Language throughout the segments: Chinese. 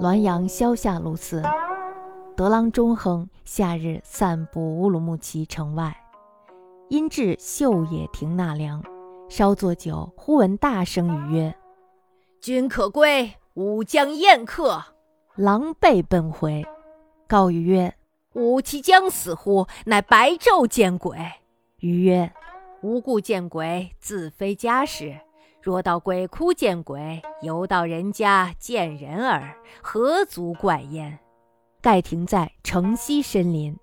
滦阳萧下路寺，德郎中亨夏日散步乌鲁木齐城外，因至秀野亭纳凉，稍作酒，忽闻大声语曰：“君可归，吾将宴客。”狼狈奔回，告语曰：“吾其将死乎？乃白昼见鬼。”余曰：“吾故见鬼，自非家事。”若到鬼窟见鬼，犹到人家见人耳，何足怪焉？盖亭在城西深林，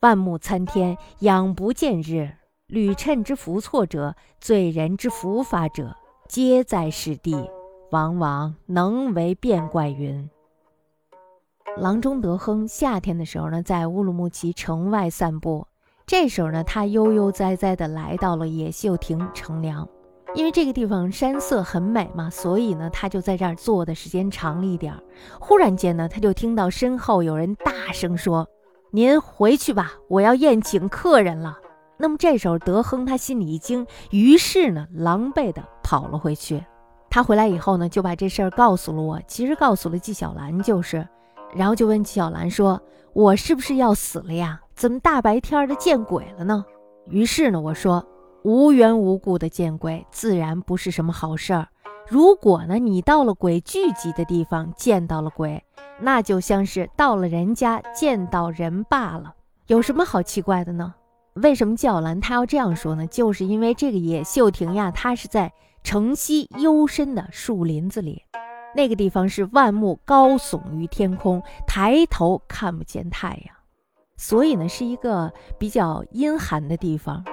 万木参天，仰不见日。屡趁之伏错者，罪人之伏法者，皆在是地。往往能为变怪云。郎中德亨夏天的时候呢，在乌鲁木齐城外散步，这时候呢，他悠悠哉哉地来到了野秀亭乘凉。因为这个地方山色很美嘛，所以呢，他就在这儿坐的时间长了一点儿。忽然间呢，他就听到身后有人大声说：“您回去吧，我要宴请客人了。”那么这时候，德亨他心里一惊，于是呢，狼狈的跑了回去。他回来以后呢，就把这事儿告诉了我，其实告诉了纪晓岚，就是，然后就问纪晓岚说：“我是不是要死了呀？怎么大白天的见鬼了呢？”于是呢，我说。无缘无故的见鬼，自然不是什么好事儿。如果呢，你到了鬼聚集的地方见到了鬼，那就像是到了人家见到人罢了，有什么好奇怪的呢？为什么教兰他要这样说呢？就是因为这个野秀亭呀，它是在城西幽深的树林子里，那个地方是万木高耸于天空，抬头看不见太阳，所以呢，是一个比较阴寒的地方。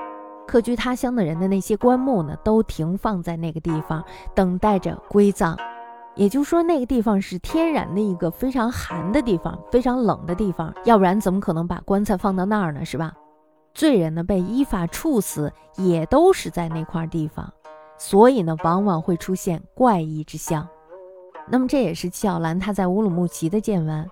客居他乡的人的那些棺木呢，都停放在那个地方，等待着归葬。也就是说，那个地方是天然的一个非常寒的地方，非常冷的地方。要不然怎么可能把棺材放到那儿呢？是吧？罪人呢被依法处死，也都是在那块地方，所以呢，往往会出现怪异之象。那么这也是纪晓岚他在乌鲁木齐的见闻。